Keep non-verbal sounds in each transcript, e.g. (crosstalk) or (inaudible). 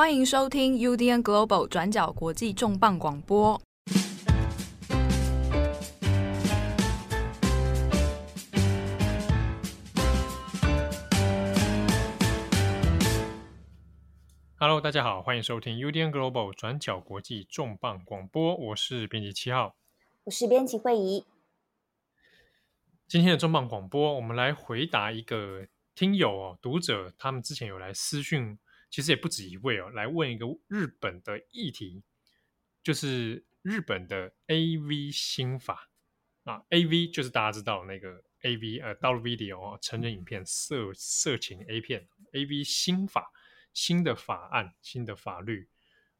欢迎收听 UDN Global 转角国际重磅广播。Hello，大家好，欢迎收听 UDN Global 转角国际重磅广播。我是编辑七号，我是编辑惠仪。今天的重磅广播，我们来回答一个听友哦，读者他们之前有来私讯。其实也不止一位哦，来问一个日本的议题，就是日本的 AV 新法。啊，AV 就是大家知道那个 AV 呃，adult video 哦，成人影片、色色情 A 片，AV 新法新的法案、新的法律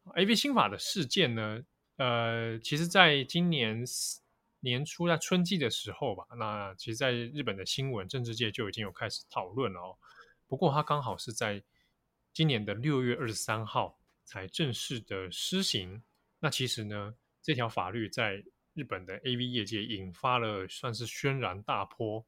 ，AV 新法的事件呢，呃，其实在今年年初在春季的时候吧，那其实在日本的新闻政治界就已经有开始讨论了哦，不过它刚好是在。今年的六月二十三号才正式的施行。那其实呢，这条法律在日本的 AV 业界引发了算是轩然大波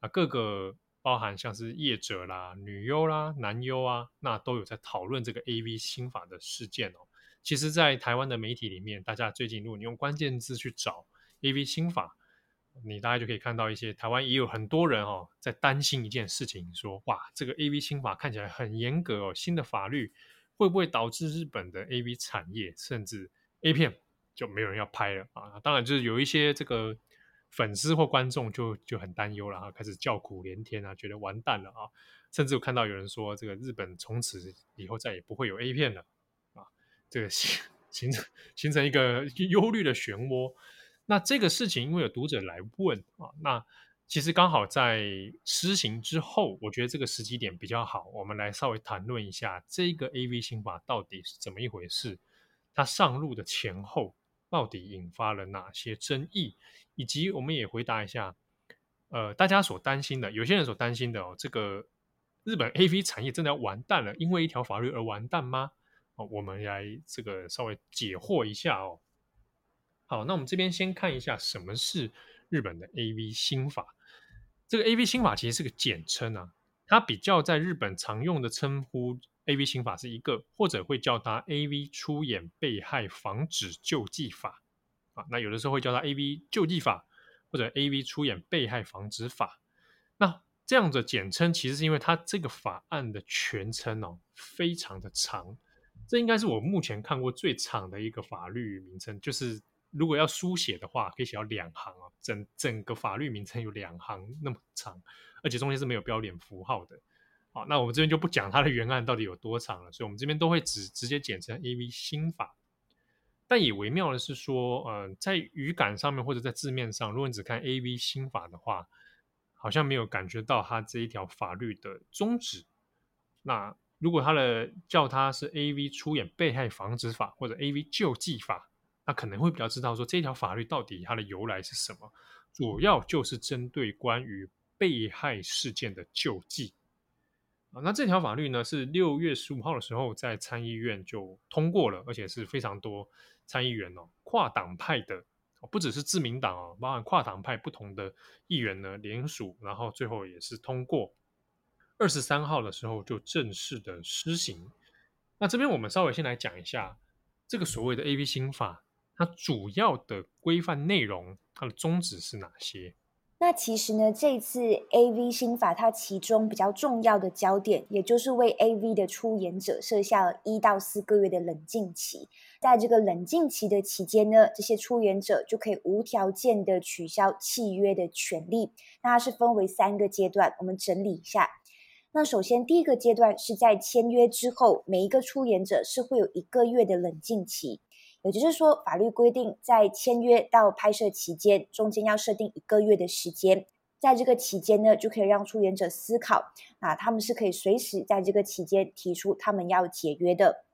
啊，各个包含像是业者啦、女优啦、男优啊，那都有在讨论这个 AV 新法的事件哦。其实，在台湾的媒体里面，大家最近如果你用关键字去找 AV 新法，你大概就可以看到一些台湾也有很多人哦，在担心一件事情，说哇，这个 AV 新法看起来很严格哦，新的法律会不会导致日本的 AV 产业甚至 A 片就没有人要拍了啊？当然，就是有一些这个粉丝或观众就就很担忧了啊，开始叫苦连天啊，觉得完蛋了啊，甚至我看到有人说，这个日本从此以后再也不会有 A 片了啊，这个形形成形成一个忧虑的漩涡。那这个事情，因为有读者来问啊，那其实刚好在施行之后，我觉得这个时机点比较好，我们来稍微谈论一下这个 AV 新法到底是怎么一回事，它上路的前后到底引发了哪些争议，以及我们也回答一下，呃，大家所担心的，有些人所担心的哦，这个日本 AV 产业真的要完蛋了，因为一条法律而完蛋吗？哦，我们来这个稍微解惑一下哦。好，那我们这边先看一下什么是日本的 AV 新法。这个 AV 新法其实是个简称啊，它比较在日本常用的称呼 AV 新法是一个，或者会叫它 AV 出演被害防止救济法啊。那有的时候会叫它 AV 救济法，或者 AV 出演被害防止法。那这样的简称其实是因为它这个法案的全称哦，非常的长，这应该是我目前看过最长的一个法律名称，就是。如果要书写的话，可以写到两行啊，整整个法律名称有两行那么长，而且中间是没有标点符号的。好，那我们这边就不讲它的原案到底有多长了，所以我们这边都会只直接简称 AV 新法。但也微妙的是说，呃，在语感上面或者在字面上，如果你只看 AV 新法的话，好像没有感觉到它这一条法律的宗旨。那如果它的叫它是 AV 出演被害防止法或者 AV 救济法。他可能会比较知道说，这条法律到底它的由来是什么，主要就是针对关于被害事件的救济啊。那这条法律呢，是六月十五号的时候在参议院就通过了，而且是非常多参议员哦，跨党派的，不只是自民党哦，包含跨党派不同的议员呢联署，然后最后也是通过。二十三号的时候就正式的施行。那这边我们稍微先来讲一下这个所谓的 AV 新法。它主要的规范内容，它的宗旨是哪些？那其实呢，这次 AV 新法它其中比较重要的焦点，也就是为 AV 的出演者设下了一到四个月的冷静期。在这个冷静期的期间呢，这些出演者就可以无条件的取消契约的权利。那它是分为三个阶段，我们整理一下。那首先第一个阶段是在签约之后，每一个出演者是会有一个月的冷静期。也就是说，法律规定在签约到拍摄期间，中间要设定一个月的时间。在这个期间呢，就可以让出演者思考，啊，他们是可以随时在这个期间提出他们要解约的。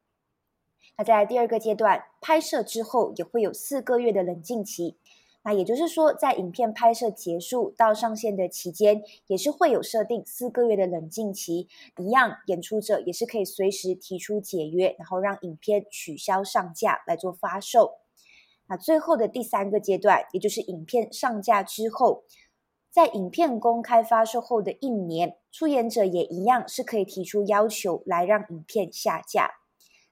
那在第二个阶段，拍摄之后也会有四个月的冷静期。那也就是说，在影片拍摄结束到上线的期间，也是会有设定四个月的冷静期。一样，演出者也是可以随时提出解约，然后让影片取消上架来做发售。那最后的第三个阶段，也就是影片上架之后，在影片公开发售后的一年，出演者也一样是可以提出要求来让影片下架。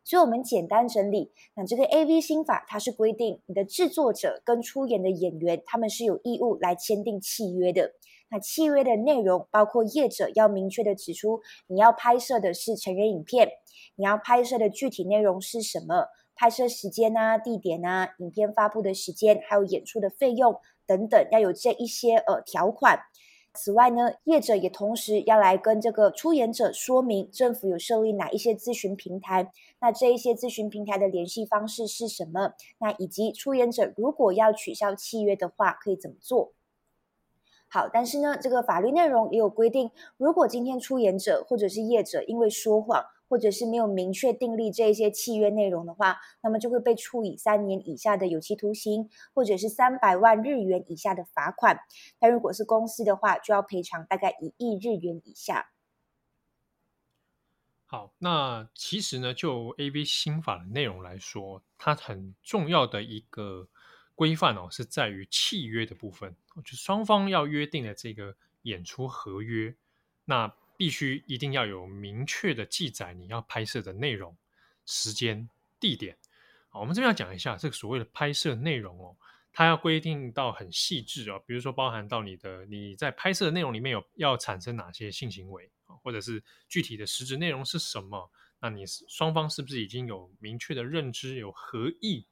所以我们简单整理，那这个 AV 新法它是规定你的制作者跟出演的演员，他们是有义务来签订契约的。那契约的内容包括业者要明确的指出，你要拍摄的是成人影片，你要拍摄的具体内容是什么，拍摄时间啊、地点啊、影片发布的时间，还有演出的费用等等，要有这一些呃条款。此外呢，业者也同时要来跟这个出演者说明，政府有设立哪一些咨询平台，那这一些咨询平台的联系方式是什么？那以及出演者如果要取消契约的话，可以怎么做？好，但是呢，这个法律内容也有规定，如果今天出演者或者是业者因为说谎，或者是没有明确订立这些契约内容的话，那么就会被处以三年以下的有期徒刑，或者是三百万日元以下的罚款。但如果是公司的话，就要赔偿大概一亿日元以下。好，那其实呢，就 AV 新法的内容来说，它很重要的一个规范哦，是在于契约的部分，就双方要约定的这个演出合约，那。必须一定要有明确的记载，你要拍摄的内容、时间、地点。好，我们这边要讲一下这个所谓的拍摄内容哦，它要规定到很细致哦，比如说包含到你的你在拍摄的内容里面有要产生哪些性行为，或者是具体的实质内容是什么？那你双方是不是已经有明确的认知、有合意、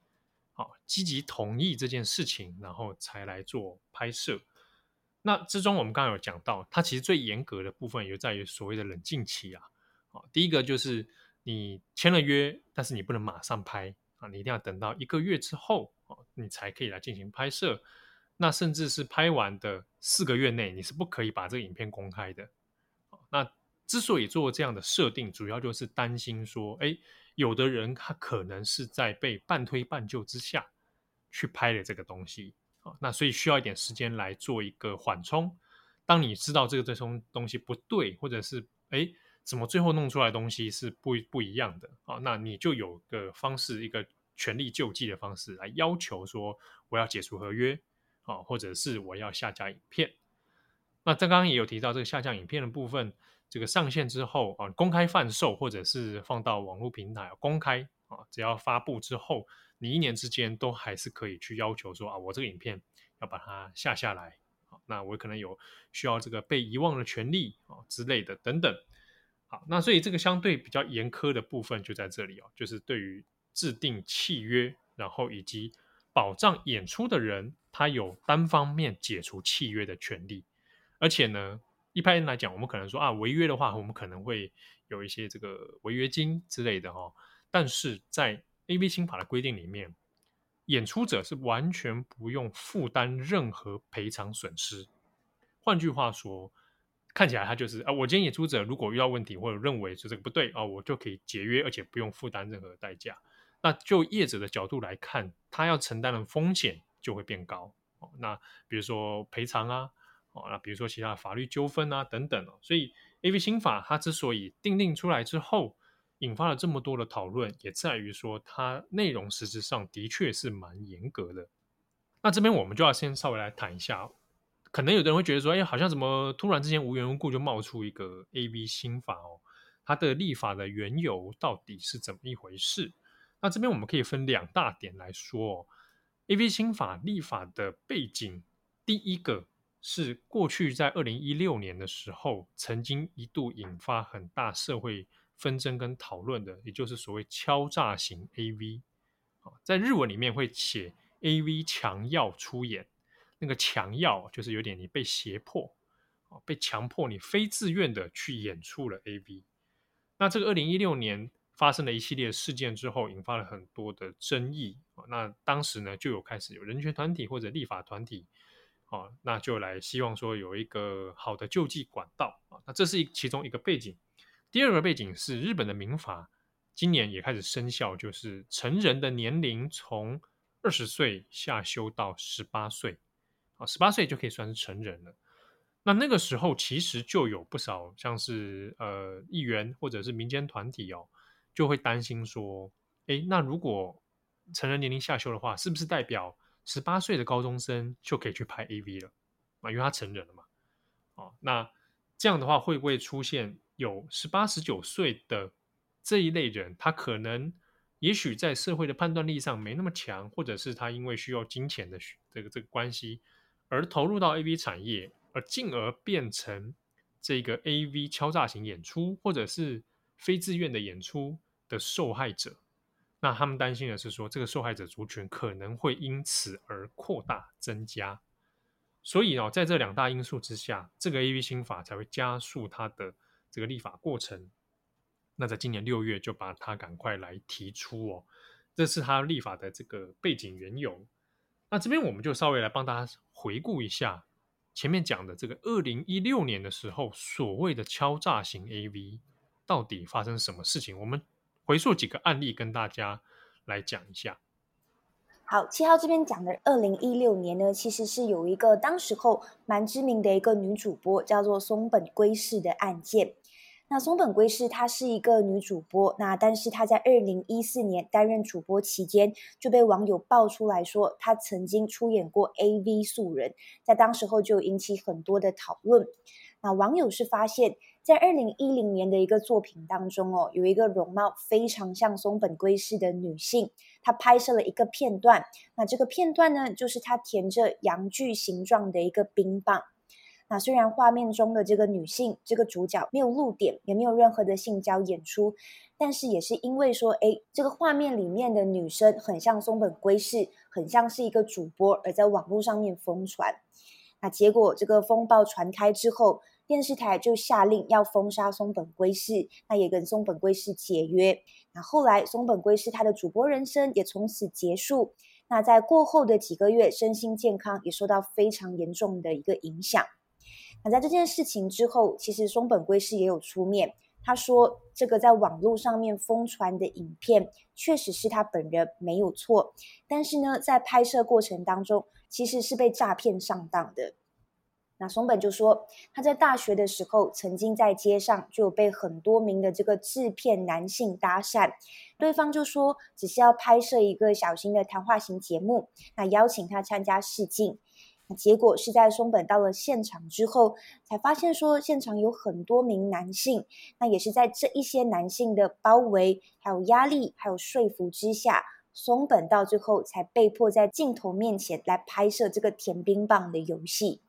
好积极同意这件事情，然后才来做拍摄？那之中，我们刚刚有讲到，它其实最严格的部分也在于所谓的冷静期啊。啊，第一个就是你签了约，但是你不能马上拍啊，你一定要等到一个月之后啊，你才可以来进行拍摄。那甚至是拍完的四个月内，你是不可以把这个影片公开的。那之所以做这样的设定，主要就是担心说，哎，有的人他可能是在被半推半就之下去拍的这个东西。那所以需要一点时间来做一个缓冲。当你知道这个这种东西不对，或者是哎，怎么最后弄出来东西是不不一样的啊？那你就有个方式，一个权力救济的方式来要求说，我要解除合约啊，或者是我要下架影片。那这刚刚也有提到这个下架影片的部分，这个上线之后啊，公开贩售或者是放到网络平台公开啊，只要发布之后。你一年之间都还是可以去要求说啊，我这个影片要把它下下来，好，那我可能有需要这个被遗忘的权利啊之类的等等，好，那所以这个相对比较严苛的部分就在这里哦，就是对于制定契约，然后以及保障演出的人，他有单方面解除契约的权利，而且呢，一般人来讲，我们可能说啊，违约的话，我们可能会有一些这个违约金之类的哈，但是在 AV 新法的规定里面，演出者是完全不用负担任何赔偿损失。换句话说，看起来他就是啊，我今天演出者如果遇到问题或者认为说这个不对啊，我就可以节约，而且不用负担任何代价。那就业者的角度来看，他要承担的风险就会变高。那比如说赔偿啊，哦那比如说其他法律纠纷啊等等哦。所以 AV 新法它之所以定定出来之后，引发了这么多的讨论，也在于说它内容实质上的确是蛮严格的。那这边我们就要先稍微来谈一下，可能有的人会觉得说，哎，好像怎么突然之间无缘无故就冒出一个 AV 新法哦？它的立法的缘由到底是怎么一回事？那这边我们可以分两大点来说哦。AV 新法立法的背景，第一个是过去在二零一六年的时候，曾经一度引发很大社会。纷争跟讨论的，也就是所谓敲诈型 AV，在日文里面会写 AV 强要出演，那个强要就是有点你被胁迫，被强迫你非自愿的去演出了 AV。那这个二零一六年发生了一系列事件之后，引发了很多的争议。那当时呢，就有开始有人权团体或者立法团体，那就来希望说有一个好的救济管道啊。那这是其中一个背景。第二个背景是日本的民法今年也开始生效，就是成人的年龄从二十岁下修到十八岁，啊，十八岁就可以算是成人了。那那个时候其实就有不少像是呃议员或者是民间团体哦，就会担心说，诶，那如果成人年龄下修的话，是不是代表十八岁的高中生就可以去拍 AV 了？啊，因为他成人了嘛，哦，那这样的话会不会出现？有十八、十九岁的这一类人，他可能也许在社会的判断力上没那么强，或者是他因为需要金钱的这个这个关系而投入到 AV 产业，而进而变成这个 AV 敲诈型演出，或者是非自愿的演出的受害者。那他们担心的是说，这个受害者族群可能会因此而扩大增加。所以呢，在这两大因素之下，这个 AV 新法才会加速它的这个立法过程。那在今年六月就把它赶快来提出哦，这是它立法的这个背景缘由。那这边我们就稍微来帮大家回顾一下前面讲的这个二零一六年的时候，所谓的敲诈型 AV 到底发生什么事情？我们回溯几个案例跟大家来讲一下。好，七号这边讲的二零一六年呢，其实是有一个当时候蛮知名的一个女主播，叫做松本圭市的案件。那松本圭市她是一个女主播，那但是她在二零一四年担任主播期间，就被网友爆出来说她曾经出演过 AV 素人，在当时候就引起很多的讨论。那网友是发现，在二零一零年的一个作品当中哦，有一个容貌非常像松本圭市的女性，她拍摄了一个片段。那这个片段呢，就是她填着阳具形状的一个冰棒。那虽然画面中的这个女性，这个主角没有露点，也没有任何的性交演出，但是也是因为说，哎，这个画面里面的女生很像松本圭士，很像是一个主播，而在网络上面疯传。那结果这个风暴传开之后，电视台就下令要封杀松本圭士，那也跟松本圭士解约。那后来松本圭市他的主播人生也从此结束。那在过后的几个月，身心健康也受到非常严重的一个影响。那在这件事情之后，其实松本圭市也有出面，他说这个在网络上面疯传的影片确实是他本人没有错，但是呢，在拍摄过程当中其实是被诈骗上当的。那松本就说，他在大学的时候，曾经在街上就有被很多名的这个制片男性搭讪，对方就说只是要拍摄一个小型的谈话型节目，那邀请他参加试镜。结果是在松本到了现场之后，才发现说现场有很多名男性，那也是在这一些男性的包围、还有压力、还有说服之下，松本到最后才被迫在镜头面前来拍摄这个甜冰棒的游戏。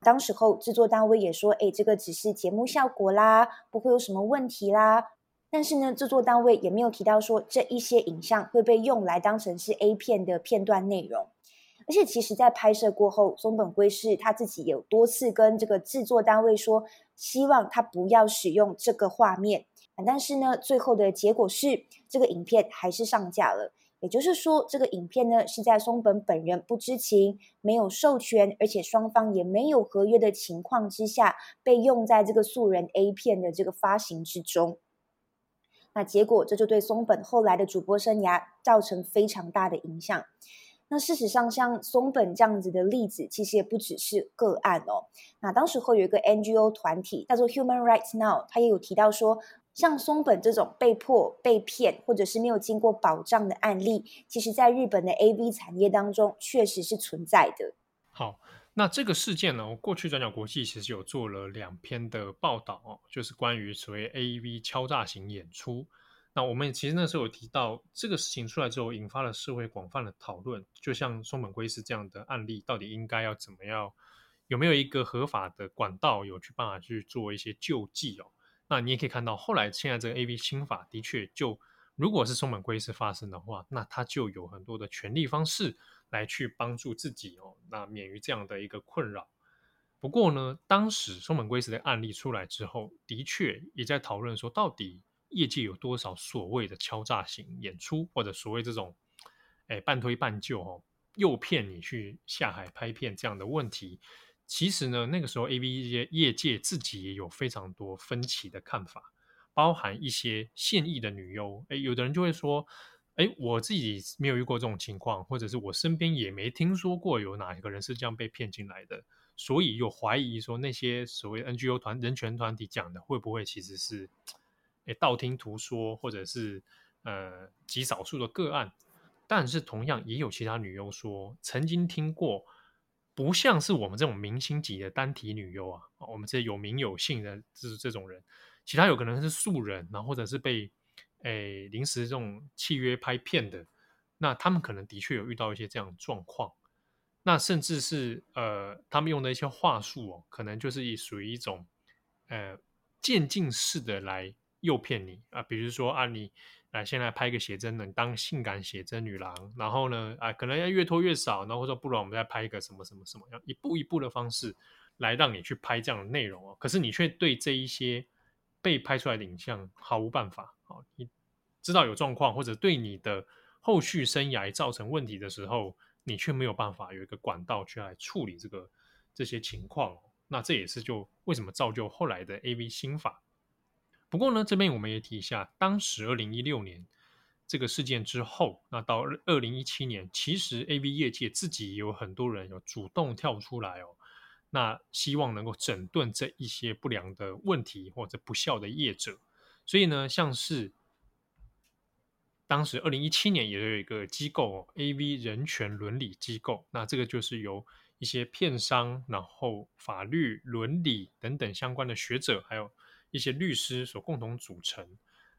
当时候制作单位也说，哎，这个只是节目效果啦，不会有什么问题啦。但是呢，制作单位也没有提到说这一些影像会被用来当成是 A 片的片段内容。而且其实，在拍摄过后，松本圭是他自己有多次跟这个制作单位说，希望他不要使用这个画面。但是呢，最后的结果是，这个影片还是上架了。也就是说，这个影片呢是在松本本人不知情、没有授权，而且双方也没有合约的情况之下，被用在这个素人 A 片的这个发行之中。那结果这就对松本后来的主播生涯造成非常大的影响。那事实上，像松本这样子的例子，其实也不只是个案哦。那当时候有一个 NGO 团体叫做 Human Rights Now，他也有提到说。像松本这种被迫被骗，或者是没有经过保障的案例，其实在日本的 AV 产业当中确实是存在的。好，那这个事件呢，我过去转角国际其实有做了两篇的报道哦，就是关于所谓 AV 敲诈型演出。那我们其实那时候有提到，这个事情出来之后，引发了社会广泛的讨论。就像松本圭市这样的案例，到底应该要怎么样？有没有一个合法的管道，有去办法去做一些救济哦？那你也可以看到，后来现在这个 AV 新法的确就，如果是松本圭市发生的话，那他就有很多的权利方式来去帮助自己哦，那免于这样的一个困扰。不过呢，当时松本圭市的案例出来之后，的确也在讨论说，到底业界有多少所谓的敲诈型演出，或者所谓这种，哎，半推半就哦，诱骗你去下海拍片这样的问题。其实呢，那个时候 AV 业业界自己也有非常多分歧的看法，包含一些现役的女优，诶，有的人就会说，诶，我自己没有遇过这种情况，或者是我身边也没听说过有哪一个人是这样被骗进来的，所以有怀疑说那些所谓 NGO 团人权团体讲的会不会其实是，也，道听途说，或者是呃极少数的个案，但是同样也有其他女优说曾经听过。不像是我们这种明星级的单体女优啊，我们这些有名有姓的，就是这种人，其他有可能是素人，然后或者是被诶临时这种契约拍片的，那他们可能的确有遇到一些这样的状况。那甚至是呃，他们用的一些话术哦，可能就是属于一种呃渐进式的来诱骗你啊，比如说啊，你来先来拍个写真的，当性感写真女郎，然后呢啊，可能要越拖越少，然后说不然我们再拍一个什么什么什么样，一步一步的方式来让你去拍这样的内容哦。可是你却对这一些被拍出来的影像毫无办法啊，你知道有状况或者对你的后续生涯造成问题的时候。你却没有办法有一个管道去来处理这个这些情况，那这也是就为什么造就后来的 AV 新法。不过呢，这边我们也提一下，当时二零一六年这个事件之后，那到二零一七年，其实 AV 业界自己也有很多人有主动跳出来哦，那希望能够整顿这一些不良的问题或者不孝的业者。所以呢，像是。当时二零一七年也有一个机构哦，AV 人权伦理机构，那这个就是由一些片商、然后法律、伦理等等相关的学者，还有一些律师所共同组成。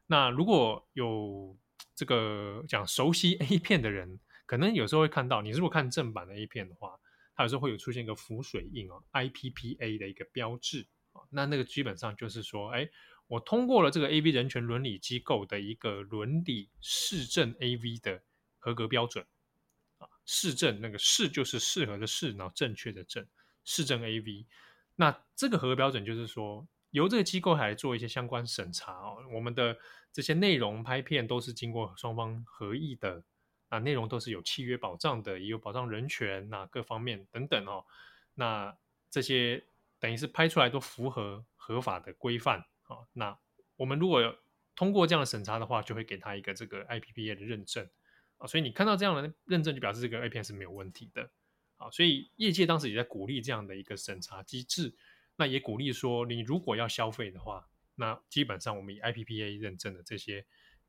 那如果有这个讲熟悉 A 片的人，可能有时候会看到，你如果看正版的 A 片的话，它有时候会有出现一个浮水印哦，IPPA 的一个标志啊，那那个基本上就是说，哎。我通过了这个 AV 人权伦理机构的一个伦理适正 AV 的合格标准啊，适正那个适就是适合的适，然后正确的正，适正 AV。那这个合格标准就是说，由这个机构来做一些相关审查哦，我们的这些内容拍片都是经过双方合意的啊，内容都是有契约保障的，也有保障人权那各方面等等哦。那这些等于是拍出来都符合合法的规范。啊，那我们如果通过这样的审查的话，就会给他一个这个 IPPA 的认证啊，所以你看到这样的认证，就表示这个 A 片是没有问题的啊。所以业界当时也在鼓励这样的一个审查机制，那也鼓励说，你如果要消费的话，那基本上我们以 IPPA 认证的这些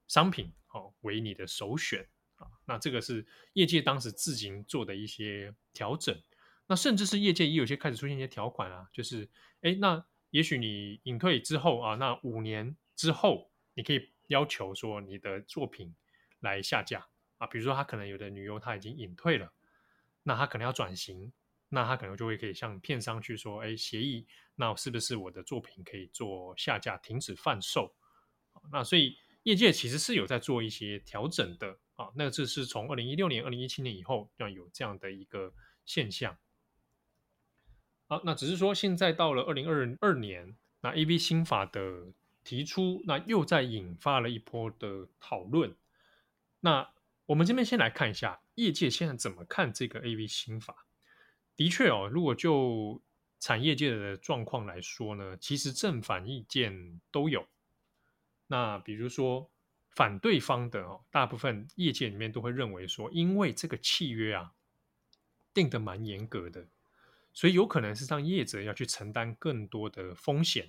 商品哦为你的首选啊。那这个是业界当时自行做的一些调整，那甚至是业界也有些开始出现一些条款啊，就是哎那。也许你隐退之后啊，那五年之后，你可以要求说你的作品来下架啊。比如说他可能有的女优他已经隐退了，那他可能要转型，那他可能就会可以向片商去说，哎，协议，那是不是我的作品可以做下架、停止贩售？那所以业界其实是有在做一些调整的啊。那这是从二零一六年、二零一七年以后要有这样的一个现象。好，那只是说，现在到了二零二二年，那 AV 新法的提出，那又在引发了一波的讨论。那我们这边先来看一下业界现在怎么看这个 AV 新法。的确哦，如果就产业界的状况来说呢，其实正反意见都有。那比如说反对方的哦，大部分业界里面都会认为说，因为这个契约啊定的蛮严格的。所以有可能是让业者要去承担更多的风险，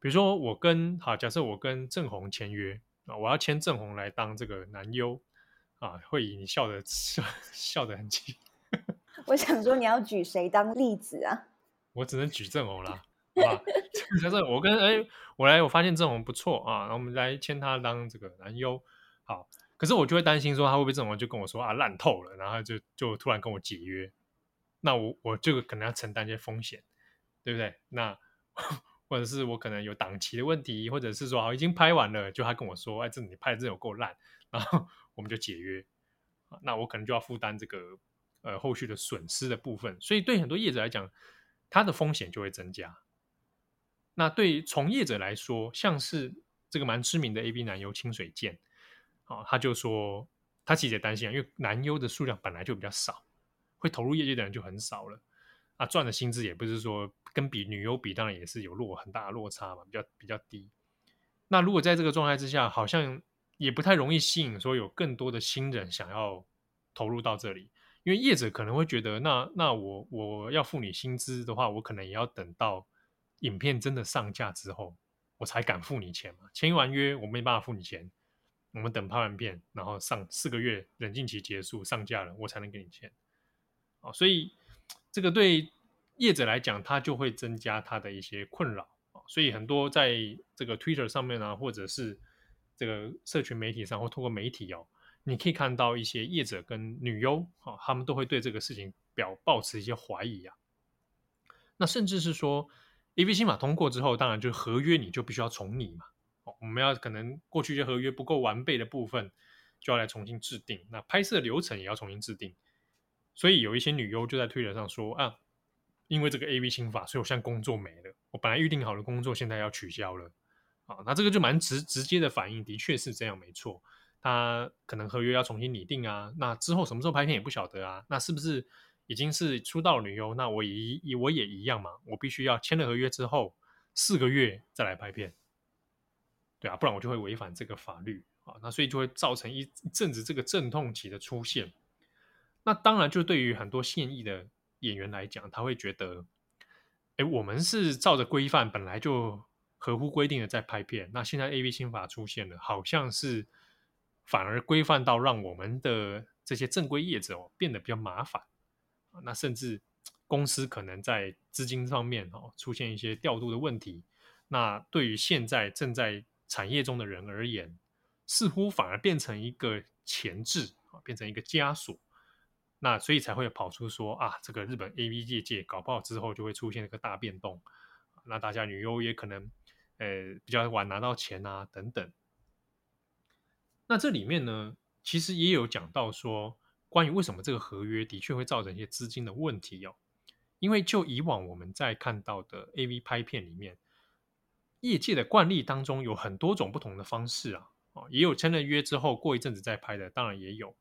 比如说我跟好，假设我跟郑红签约啊，我要签郑红来当这个男优啊，会以你笑的 (laughs) 笑笑的很轻。我想说你要举谁当例子啊？我只能举郑红啦，啊，就是我跟哎，我来，我发现郑红不错啊，然后我们来签他当这个男优，好，可是我就会担心说他会不会郑红就跟我说啊烂透了，然后就就突然跟我解约。那我我就可能要承担一些风险，对不对？那 (laughs) 或者是我可能有档期的问题，或者是说好已经拍完了，就他跟我说，哎，这你拍的真有够烂，然后 (laughs) 我们就解约，那我可能就要负担这个呃后续的损失的部分。所以对很多业者来讲，他的风险就会增加。那对从业者来说，像是这个蛮知名的 A B 男优清水健，啊，他就说他其实也担心啊，因为男优的数量本来就比较少。会投入业界的人就很少了，啊，赚的薪资也不是说跟比女优比，当然也是有落很大的落差嘛，比较比较低。那如果在这个状态之下，好像也不太容易吸引说有更多的新人想要投入到这里，因为业者可能会觉得，那那我我要付你薪资的话，我可能也要等到影片真的上架之后，我才敢付你钱嘛。签完约我没办法付你钱，我们等拍完片，然后上四个月冷静期结束上架了，我才能给你钱。啊，所以这个对业者来讲，他就会增加他的一些困扰啊。所以很多在这个 Twitter 上面啊，或者是这个社群媒体上或透过媒体哦，你可以看到一些业者跟女优啊，他们都会对这个事情表抱持一些怀疑啊。那甚至是说，AV 新法通过之后，当然就合约你就必须要重拟嘛。哦，我们要可能过去一些合约不够完备的部分，就要来重新制定。那拍摄流程也要重新制定。所以有一些女优就在推特上说啊，因为这个 AV 新法，所以我现在工作没了。我本来预定好的工作现在要取消了。啊，那这个就蛮直直接的反应，的确是这样，没错。他可能合约要重新拟定啊，那之后什么时候拍片也不晓得啊。那是不是已经是出道女优？那我也我也一样嘛，我必须要签了合约之后四个月再来拍片，对啊，不然我就会违反这个法律啊。那所以就会造成一阵子这个阵痛期的出现。那当然，就对于很多现役的演员来讲，他会觉得，哎，我们是照着规范，本来就合乎规定的在拍片。那现在 AV 新法出现了，好像是反而规范到让我们的这些正规业者哦变得比较麻烦。那甚至公司可能在资金方面哦出现一些调度的问题。那对于现在正在产业中的人而言，似乎反而变成一个钳制啊，变成一个枷锁。那所以才会跑出说啊，这个日本 AV 业界搞不好之后就会出现一个大变动，那大家女优也可能呃比较晚拿到钱啊等等。那这里面呢，其实也有讲到说，关于为什么这个合约的确会造成一些资金的问题哦，因为就以往我们在看到的 AV 拍片里面，业界的惯例当中有很多种不同的方式啊，哦，也有签了约之后过一阵子再拍的，当然也有。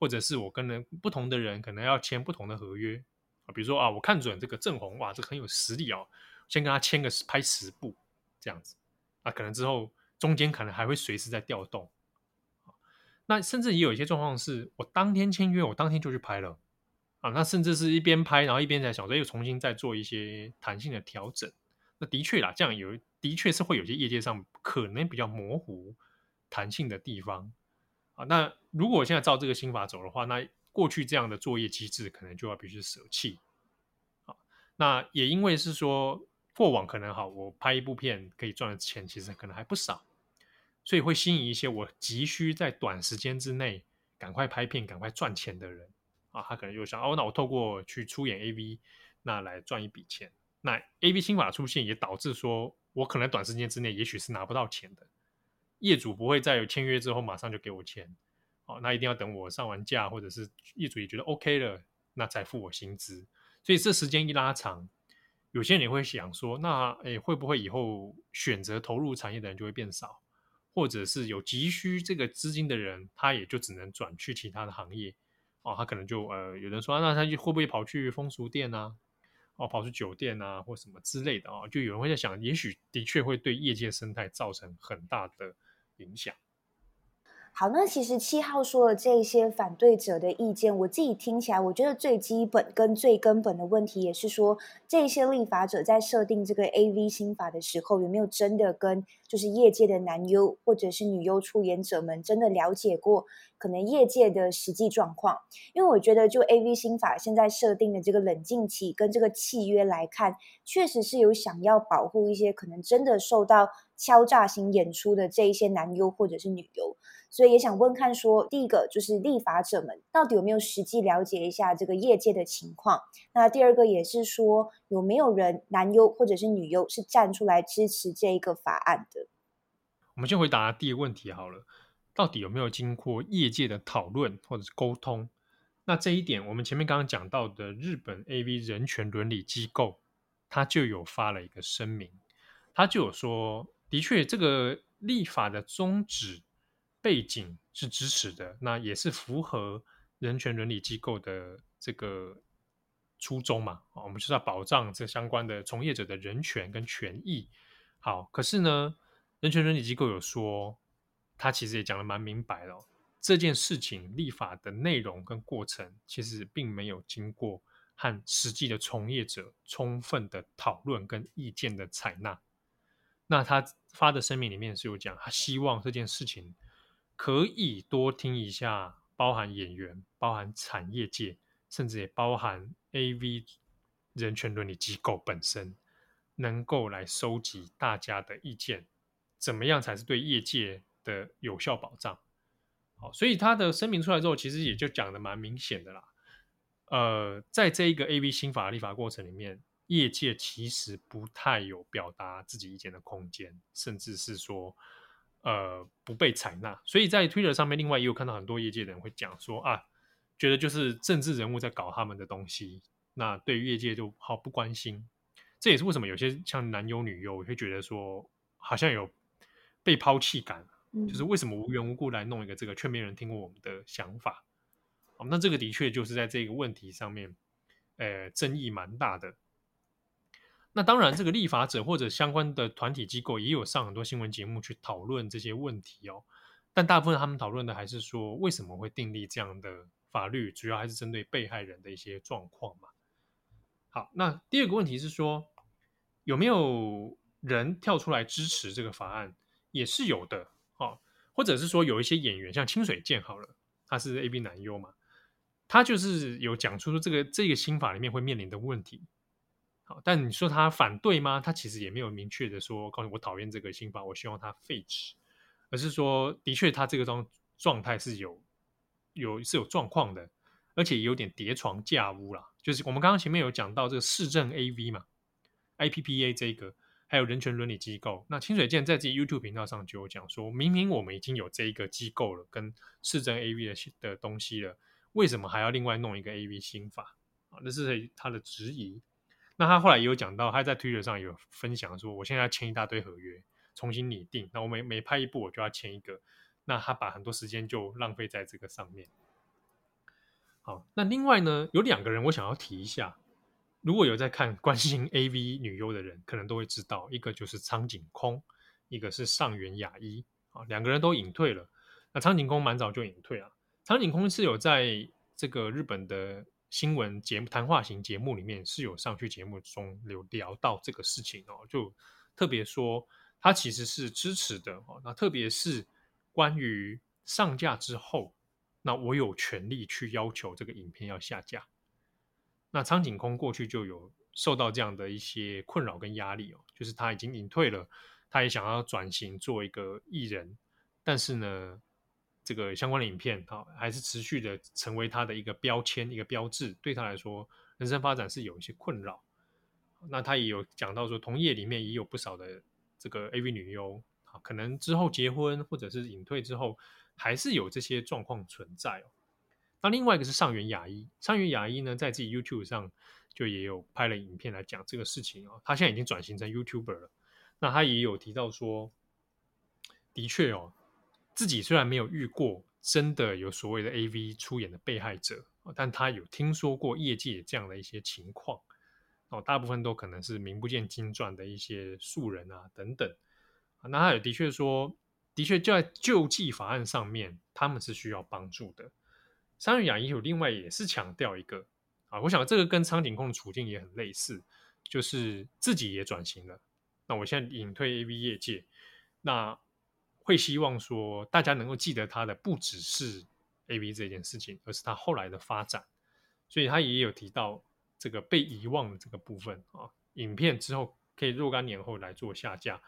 或者是我跟人不同的人，可能要签不同的合约啊。比如说啊，我看准这个郑红，哇，这很有实力哦，先跟他签个拍十部这样子啊。可能之后中间可能还会随时在调动。那甚至也有一些状况是，我当天签约，我当天就去拍了啊。那甚至是一边拍，然后一边在想说，又重新再做一些弹性的调整。那的确啦，这样有的确是会有些业界上可能比较模糊弹性的地方。啊，那如果现在照这个新法走的话，那过去这样的作业机制可能就要必须舍弃。啊，那也因为是说过往可能好，我拍一部片可以赚的钱其实可能还不少，所以会吸引一些我急需在短时间之内赶快拍片、赶快赚钱的人啊，他可能就想哦，那我透过去出演 AV，那来赚一笔钱。那 AV 新法出现也导致说我可能短时间之内也许是拿不到钱的。业主不会在有签约之后马上就给我钱，哦，那一定要等我上完架，或者是业主也觉得 OK 了，那才付我薪资。所以这时间一拉长，有些人也会想说，那诶会不会以后选择投入产业的人就会变少，或者是有急需这个资金的人，他也就只能转去其他的行业，哦，他可能就呃有人说，那他会不会跑去风俗店啊，哦，跑去酒店啊，或什么之类的啊，哦，就有人会在想，也许的确会对业界生态造成很大的。影响。好，那其实七号说的这些反对者的意见，我自己听起来，我觉得最基本跟最根本的问题，也是说，这些立法者在设定这个 AV 新法的时候，有没有真的跟就是业界的男优或者是女优出演者们真的了解过可能业界的实际状况？因为我觉得，就 AV 新法现在设定的这个冷静期跟这个契约来看，确实是有想要保护一些可能真的受到敲诈型演出的这一些男优或者是女优。所以也想问看说，第一个就是立法者们到底有没有实际了解一下这个业界的情况？那第二个也是说，有没有人男优或者是女优是站出来支持这一个法案的？我们先回答第一个问题好了，到底有没有经过业界的讨论或者是沟通？那这一点，我们前面刚刚讲到的日本 AV 人权伦理机构，他就有发了一个声明，他就有说，的确这个立法的宗旨。背景是支持的，那也是符合人权伦理机构的这个初衷嘛？我们就是要保障这相关的从业者的人权跟权益。好，可是呢，人权伦理机构有说，他其实也讲得蛮明白了，这件事情立法的内容跟过程，其实并没有经过和实际的从业者充分的讨论跟意见的采纳。那他发的声明里面是有讲，他希望这件事情。可以多听一下，包含演员、包含产业界，甚至也包含 AV 人权伦理机构本身，能够来收集大家的意见，怎么样才是对业界的有效保障。好，所以他的声明出来之后，其实也就讲的蛮明显的啦。呃，在这一个 AV 新法立法过程里面，业界其实不太有表达自己意见的空间，甚至是说，呃，不被采纳。所以在 Twitter 上面，另外也有看到很多业界的人会讲说啊，觉得就是政治人物在搞他们的东西，那对业界就毫不关心。这也是为什么有些像男优女优会觉得说，好像有被抛弃感，嗯，就是为什么无缘无故来弄一个这个，却没人听过我们的想法。好，那这个的确就是在这个问题上面，呃，争议蛮大的。那当然，这个立法者或者相关的团体机构也有上很多新闻节目去讨论这些问题哦。但大部分他们讨论的还是说，为什么会订立这样的法律，主要还是针对被害人的一些状况嘛。好，那第二个问题是说，有没有人跳出来支持这个法案？也是有的，哦，或者是说有一些演员，像清水健好了，他是 A B 男优嘛。他就是有讲出这个这个新法里面会面临的问题，好，但你说他反对吗？他其实也没有明确的说，告诉我讨厌这个新法，我希望他废止，而是说，的确他这个状状态是有有是有状况的，而且有点叠床架屋啦。就是我们刚刚前面有讲到这个市政 AV 嘛，IPPA 这个，还有人权伦理机构，那清水健在自己 YouTube 频道上就有讲说，明明我们已经有这一个机构了，跟市政 AV 的的东西了。为什么还要另外弄一个 AV 新法啊？那是他的质疑。那他后来也有讲到，他在 Twitter 上有分享说，我现在要签一大堆合约，重新拟定。那我每每拍一部，我就要签一个。那他把很多时间就浪费在这个上面。好，那另外呢，有两个人我想要提一下，如果有在看关心 AV 女优的人，可能都会知道，一个就是苍井空，一个是上原雅一啊，两个人都隐退了。那苍井空蛮早就隐退了。苍井空是有在这个日本的新闻节目、谈话型节目里面是有上去节目中有聊到这个事情哦，就特别说他其实是支持的哦。那特别是关于上架之后，那我有权利去要求这个影片要下架。那苍井空过去就有受到这样的一些困扰跟压力哦，就是他已经隐退了，他也想要转型做一个艺人，但是呢。这个相关的影片，哈，还是持续的成为他的一个标签、一个标志，对他来说，人生发展是有一些困扰。那他也有讲到说，同业里面也有不少的这个 AV 女优，啊，可能之后结婚或者是隐退之后，还是有这些状况存在哦。那另外一个是上元雅一，上元雅一呢，在自己 YouTube 上就也有拍了影片来讲这个事情哦。他现在已经转型成 YouTuber 了，那他也有提到说，的确哦。自己虽然没有遇过真的有所谓的 AV 出演的被害者，但他有听说过业界这样的一些情况，哦，大部分都可能是名不见经传的一些素人啊等等，那他也的确说，的确就在救济法案上面，他们是需要帮助的。三月雅一有另外也是强调一个啊，我想这个跟苍井空的处境也很类似，就是自己也转型了，那我现在隐退 AV 业界，那。会希望说大家能够记得他的不只是 AV 这件事情，而是他后来的发展。所以他也有提到这个被遗忘的这个部分啊，影片之后可以若干年后来做下架。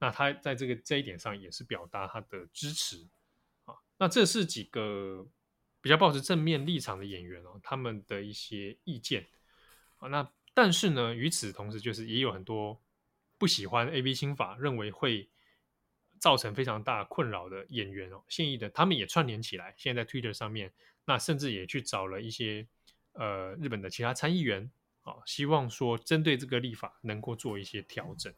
那他在这个这一点上也是表达他的支持啊。那这是几个比较抱持正面立场的演员哦，他们的一些意见啊。那但是呢，与此同时，就是也有很多不喜欢 AB 新法，认为会。造成非常大困扰的演员哦，现役的他们也串联起来，现在在 Twitter 上面，那甚至也去找了一些呃日本的其他参议员啊，希望说针对这个立法能够做一些调整。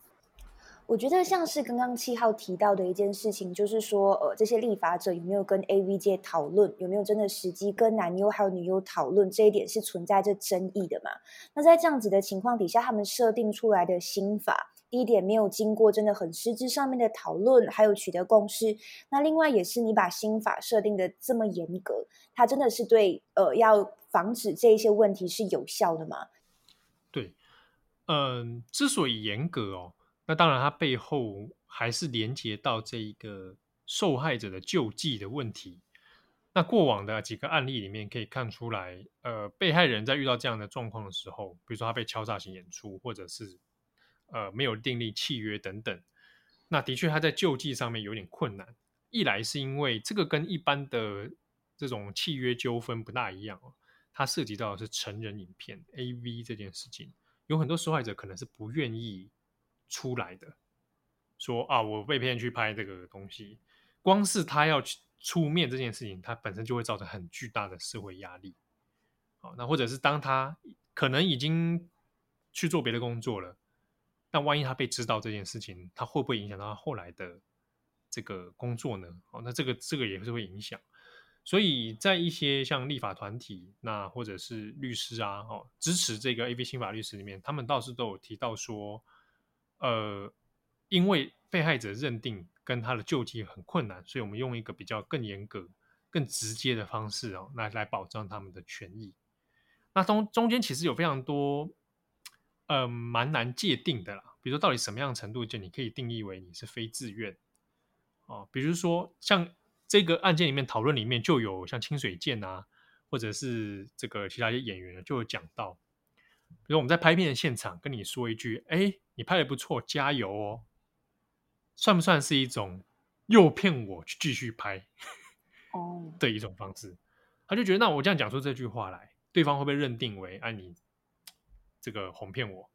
我觉得像是刚刚七号提到的一件事情，就是说呃这些立法者有没有跟 AV 界讨论，有没有真的实际跟男优还有女优讨论，这一点是存在着争议的嘛？那在这样子的情况底下，他们设定出来的新法。第一点没有经过真的很实质上面的讨论，还有取得共识。那另外也是你把新法设定的这么严格，它真的是对呃要防止这一些问题是有效的吗？对，嗯、之所以严格哦，那当然它背后还是连接到这一个受害者的救济的问题。那过往的几个案例里面可以看出来，呃，被害人在遇到这样的状况的时候，比如说他被敲诈型演出，或者是。呃，没有订立契约等等，那的确他在救济上面有点困难。一来是因为这个跟一般的这种契约纠纷不大一样，它涉及到的是成人影片 AV 这件事情，有很多受害者可能是不愿意出来的，说啊，我被骗去拍这个东西，光是他要去出面这件事情，他本身就会造成很巨大的社会压力。好，那或者是当他可能已经去做别的工作了，但万一他被知道这件事情，他会不会影响到他后来的这个工作呢？哦，那这个这个也是会影响。所以在一些像立法团体，那或者是律师啊，哦，支持这个 AV 新法律师里面，他们倒是都有提到说，呃，因为被害者认定跟他的救济很困难，所以我们用一个比较更严格、更直接的方式哦，来来保障他们的权益。那中中间其实有非常多，呃，蛮难界定的啦。比如说，到底什么样程度就你可以定义为你是非自愿？哦，比如说像这个案件里面讨论里面就有像清水健啊，或者是这个其他一些演员就有讲到，比如我们在拍片的现场跟你说一句：“哎，你拍的不错，加油哦。”算不算是一种诱骗我去继续拍哦 (laughs) 的一种方式？他就觉得，那我这样讲出这句话来。对方会不会认定为哎、啊、你这个哄骗我？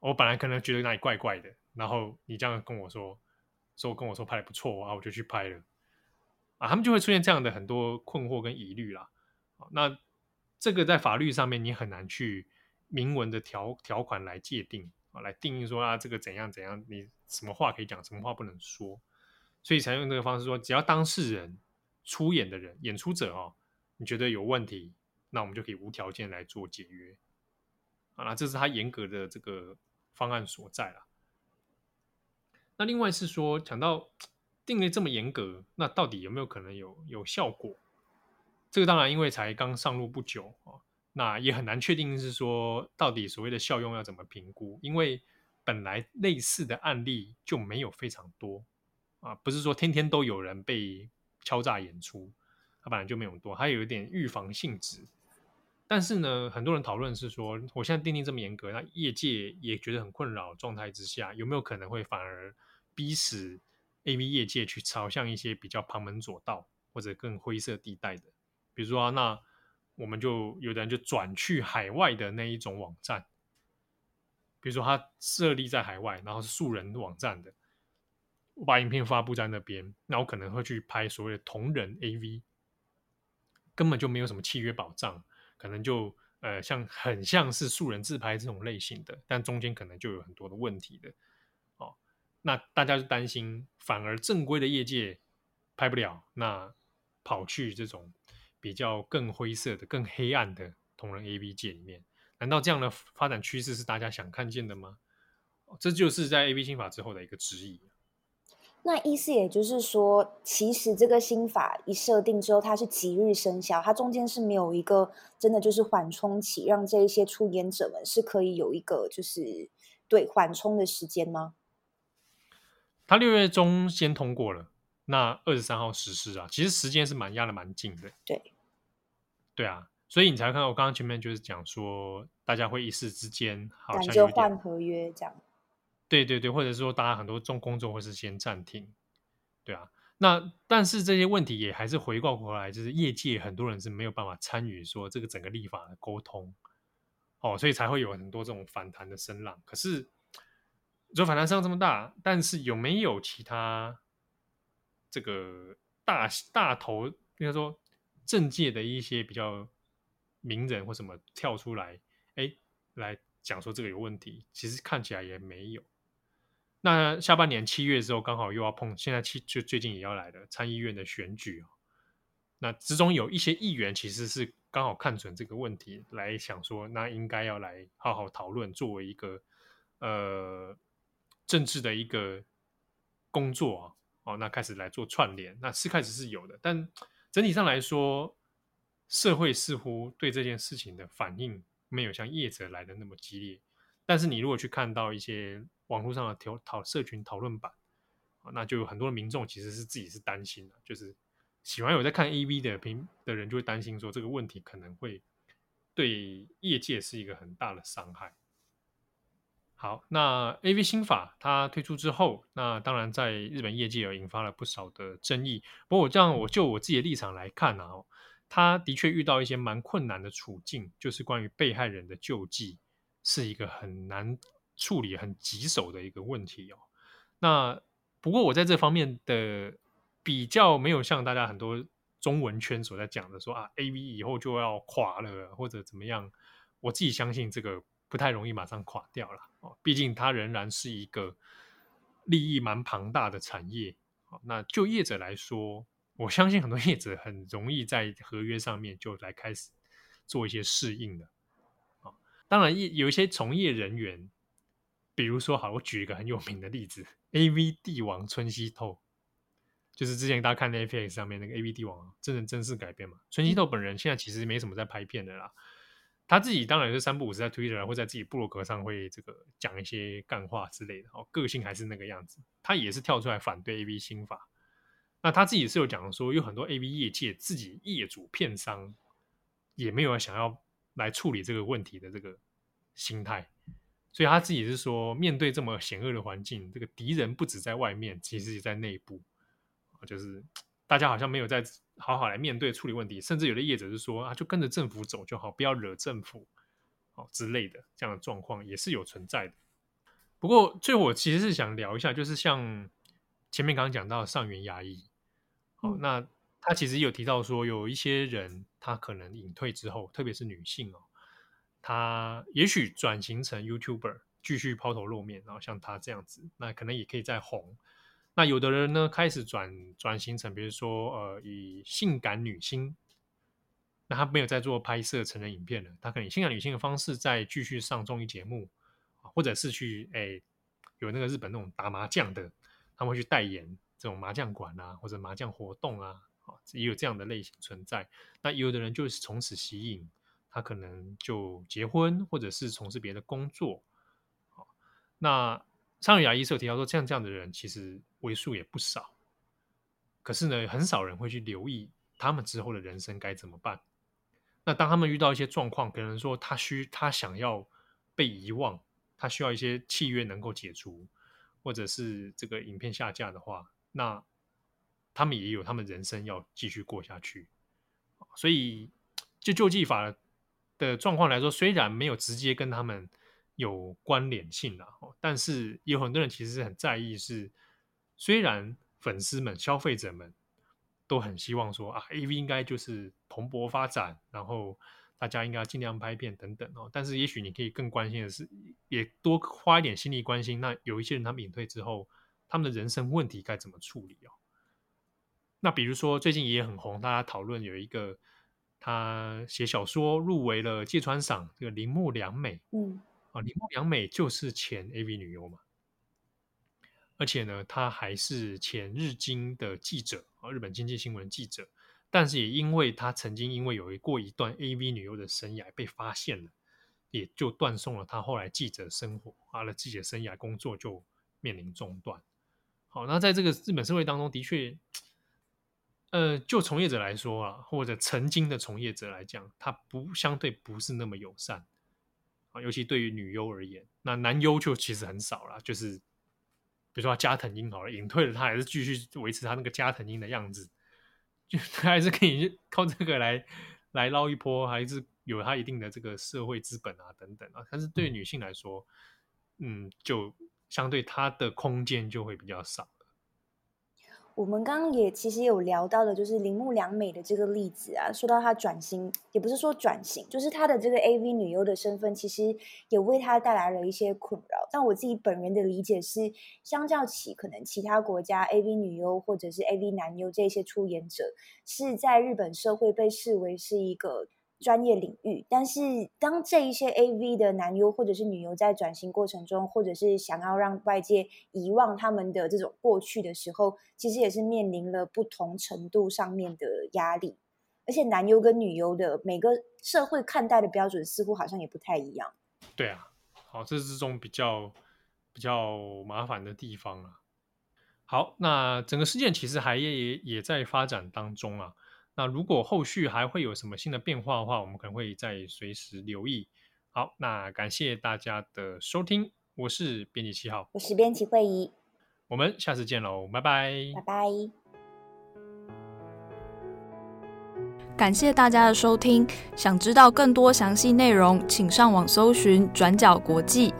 我本来可能觉得那里怪怪的，然后你这样跟我说，说跟我说拍的不错啊，我就去拍了啊，他们就会出现这样的很多困惑跟疑虑啦。那这个在法律上面你很难去明文的条条款来界定啊，来定义说啊这个怎样怎样，你什么话可以讲，什么话不能说，所以才用这个方式说，只要当事人出演的人演出者哦，你觉得有问题。那我们就可以无条件来做解约，啊，那这是他严格的这个方案所在了。那另外是说，讲到定的这么严格，那到底有没有可能有有效果？这个当然因为才刚上路不久啊，那也很难确定是说到底所谓的效用要怎么评估，因为本来类似的案例就没有非常多啊，不是说天天都有人被敲诈演出，它本来就没有多，还有一点预防性质。但是呢，很多人讨论是说，我现在定定这么严格，那业界也觉得很困扰状态之下，有没有可能会反而逼死 AV 业界去朝向一些比较旁门左道或者更灰色地带的？比如说啊，那我们就有的人就转去海外的那一种网站，比如说他设立在海外，然后是素人网站的，我把影片发布在那边，那我可能会去拍所谓的同人 AV，根本就没有什么契约保障。可能就呃像很像是素人自拍这种类型的，但中间可能就有很多的问题的哦。那大家就担心，反而正规的业界拍不了，那跑去这种比较更灰色的、更黑暗的同人 AV 界里面，难道这样的发展趋势是大家想看见的吗？这就是在 AV 新法之后的一个质疑。那意思也就是说，其实这个新法一设定之后，它是即日生效，它中间是没有一个真的就是缓冲期，让这一些出演者们是可以有一个就是对缓冲的时间吗？他六月中先通过了，那二十三号实施啊，其实时间是蛮压的蛮近的。对，对啊，所以你才看到我刚刚前面就是讲说，大家会一时之间好像感觉换合约这样。对对对，或者是说，大家很多重工作会是先暂停，对啊。那但是这些问题也还是回过头来，就是业界很多人是没有办法参与说这个整个立法的沟通，哦，所以才会有很多这种反弹的声浪。可是，就反弹声浪这么大，但是有没有其他这个大大头，应该说政界的一些比较名人或什么跳出来，哎，来讲说这个有问题？其实看起来也没有。那下半年七月之后，刚好又要碰，现在七就最近也要来的参议院的选举。那之中有一些议员其实是刚好看准这个问题，来想说，那应该要来好好讨论，作为一个呃政治的一个工作啊。哦，那开始来做串联，那是开始是有的，但整体上来说，社会似乎对这件事情的反应没有像业者来的那么激烈。但是你如果去看到一些网络上的讨讨社群讨论版，那就有很多民众其实是自己是担心的，就是喜欢有在看 AV 的评的人就会担心说这个问题可能会对业界是一个很大的伤害。好，那 AV 新法它推出之后，那当然在日本业界有引发了不少的争议。不过我这样，我就我自己的立场来看啊，他的确遇到一些蛮困难的处境，就是关于被害人的救济是一个很难处理、很棘手的一个问题哦。那不过我在这方面的比较没有像大家很多中文圈所在讲的说啊，AV 以后就要垮了或者怎么样，我自己相信这个。不太容易马上垮掉了哦，毕竟它仍然是一个利益蛮庞大的产业。那就业者来说，我相信很多 (laughs) 业者很容易在合约上面就来开始做一些适应的。当然有一些从业人员，比如说，好，我举一个很有名的例子，AV 帝王春熙透，就是之前大家看 Netflix 上面那个 AV 帝王真人真事改编嘛。春熙透本人现在其实没什么在拍片的啦。他自己当然是三不五时在 Twitter 或在自己部落格上会这个讲一些干话之类的哦，个性还是那个样子。他也是跳出来反对 AV 新法。那他自己是有讲说，有很多 AV 业界自己业主片商也没有想要来处理这个问题的这个心态，所以他自己是说，面对这么险恶的环境，这个敌人不止在外面，其实也在内部，就是大家好像没有在。好好来面对处理问题，甚至有的业者是说啊，就跟着政府走就好，不要惹政府，哦之类的这样的状况也是有存在的。不过最后我其实是想聊一下，就是像前面刚刚讲到上元牙医，哦，那他其实有提到说，有一些人他可能隐退之后，特别是女性哦，她也许转型成 YouTuber，继续抛头露面，然后像他这样子，那可能也可以再红。那有的人呢，开始转转型成，比如说，呃，以性感女星，那他没有在做拍摄成人影片了，他可能以性感女星的方式再继续上综艺节目，或者是去，哎，有那个日本那种打麻将的，他们会去代言这种麻将馆啊，或者麻将活动啊，啊，也有这样的类型存在。那有的人就是从此吸引，他可能就结婚，或者是从事别的工作，那。上原亚衣是有提到说，像这样的人其实为数也不少，可是呢，很少人会去留意他们之后的人生该怎么办。那当他们遇到一些状况，可能说他需他想要被遗忘，他需要一些契约能够解除，或者是这个影片下架的话，那他们也有他们人生要继续过下去。所以，就救济法的状况来说，虽然没有直接跟他们。有关联性啦，但是有很多人其实是很在意是，是虽然粉丝们、消费者们都很希望说啊，AV 应该就是蓬勃发展，然后大家应该尽量拍片等等哦，但是也许你可以更关心的是，也多花一点心力关心，那有一些人他们隐退之后，他们的人生问题该怎么处理哦？那比如说最近也很红，大家讨论有一个他写小说入围了芥川赏，这个铃木良美，嗯。啊，铃木良美就是前 AV 女优嘛，而且呢，她还是前日经的记者啊，日本经济新闻记者。但是也因为她曾经因为有过一段 AV 女优的生涯被发现了，也就断送了她后来记者生活，啊，了记者生涯工作就面临中断。好，那在这个日本社会当中，的确，呃，就从业者来说啊，或者曾经的从业者来讲，他不相对不是那么友善。尤其对于女优而言，那男优就其实很少了。就是比如说他加藤鹰好了，隐退了，他还是继续维持他那个加藤鹰的样子，就他还是可以靠这个来来捞一波，还是有他一定的这个社会资本啊等等啊。但是对女性来说，嗯，就相对她的空间就会比较少。我们刚刚也其实有聊到的，就是铃木良美的这个例子啊。说到她转型，也不是说转型，就是她的这个 AV 女优的身份，其实也为她带来了一些困扰。但我自己本人的理解是，相较起可能其他国家 AV 女优或者是 AV 男优这些出演者，是在日本社会被视为是一个。专业领域，但是当这一些 AV 的男优或者是女优在转型过程中，或者是想要让外界遗忘他们的这种过去的时候，其实也是面临了不同程度上面的压力。而且男优跟女优的每个社会看待的标准似乎好像也不太一样。对啊，好，这是这种比较比较麻烦的地方啊。好，那整个事件其实还也也也在发展当中啊。那如果后续还会有什么新的变化的话，我们可能会再随时留意。好，那感谢大家的收听，我是编辑七号，我是编辑慧仪，我们下次见喽，拜拜，拜拜。感谢大家的收听，想知道更多详细内容，请上网搜寻转角国际。